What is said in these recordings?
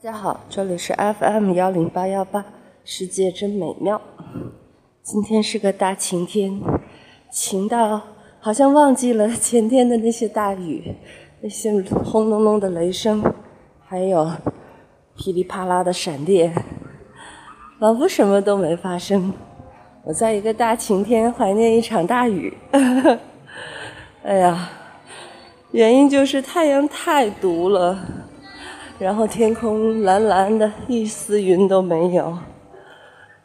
大家好，这里是 FM 幺零八幺八，世界真美妙。今天是个大晴天，晴到好像忘记了 前天的那些大雨，那些轰隆隆的雷声，还有噼里啪啦的闪电，仿佛什么都没发生。我在一个大晴天怀念一场大雨。哎呀，原因就是太阳太毒了。然后天空蓝蓝的，一丝云都没有。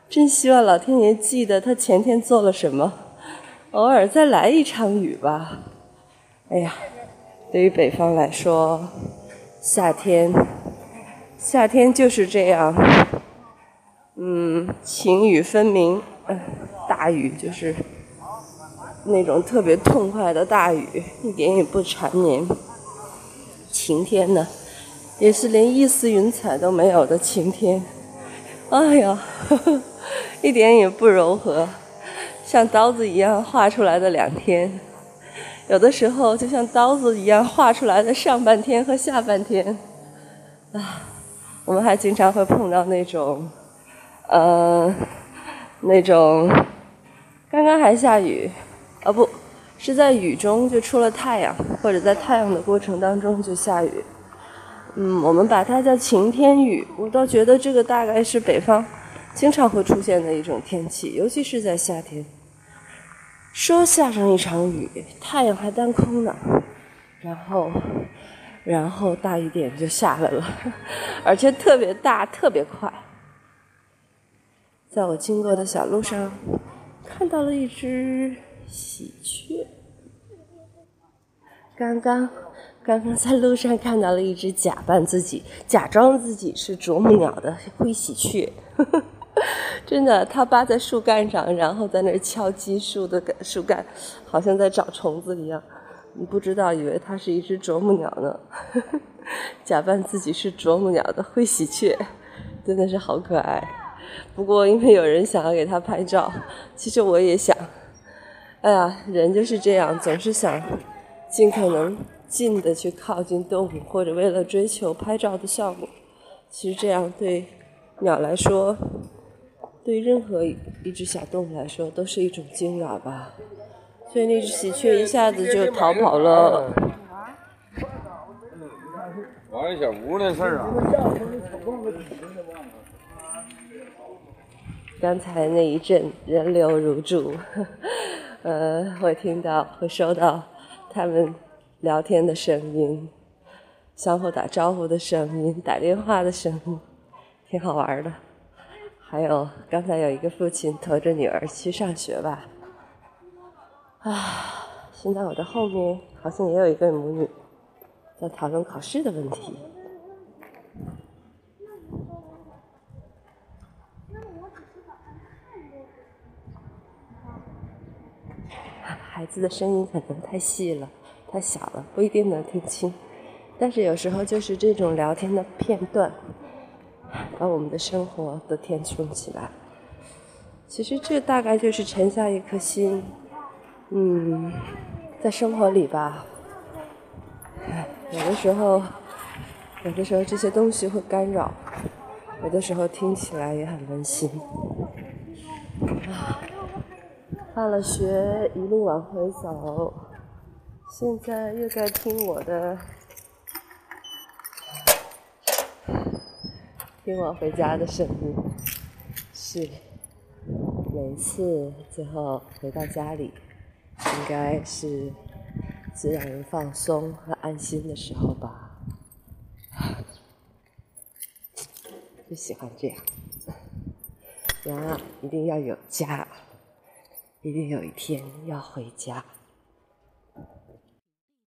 真希望老天爷记得他前天做了什么，偶尔再来一场雨吧。哎呀，对于北方来说，夏天，夏天就是这样。嗯，晴雨分明，嗯，大雨就是那种特别痛快的大雨，一点也不缠绵。晴天呢？也是连一丝云彩都没有的晴天，哎呀，呵 呵一点也不柔和，像刀子一样划出来的两天，有的时候就像刀子一样划出来的上半天和下半天，啊，我们还经常会碰到那种，呃，那种刚刚还下雨，啊不是在雨中就出了太阳，或者在太阳的过程当中就下雨。嗯，我们把它叫晴天雨。我倒觉得这个大概是北方经常会出现的一种天气，尤其是在夏天。说下上一场雨，太阳还当空呢，然后，然后大雨点就下来了，而且特别大，特别快。在我经过的小路上，看到了一只喜鹊，刚刚。刚刚在路上看到了一只假扮自己、假装自己是啄木鸟的灰喜鹊，呵 呵真的，它扒在树干上，然后在那敲击树的树干，好像在找虫子一样。你不知道，以为它是一只啄木鸟呢呵呵，假扮自己是啄木鸟的灰喜鹊，真的是好可爱。不过因为有人想要给它拍照，其实我也想。哎呀，人就是这样，总是想尽可能。近的去靠近动物，或者为了追求拍照的效果，其实这样对鸟来说，对任何一只小动物来说都是一种惊扰吧。所以那只喜鹊一下子就逃跑了。玩一小屋的事儿啊。刚才那一阵人流如注，呃，会听到，会收到他们。聊天的声音，相互打招呼的声音，打电话的声音，挺好玩的。还有刚才有一个父亲驮着女儿去上学吧。啊，现在我的后面好像也有一对母女在讨论考试的问题。孩子的声音可能太细了。太小了，不一定能听清。但是有时候就是这种聊天的片段，把我们的生活都填充起来。其实这大概就是沉下一颗心，嗯，在生活里吧，有的时候，有的时候这些东西会干扰，有的时候听起来也很温馨。啊，放了学一路往回走。现在又在听我的，听我回家的声音，是每次最后回到家里，应该是最让人放松和安心的时候吧。就喜欢这样，人啊，一定要有家，一定有一天要回家。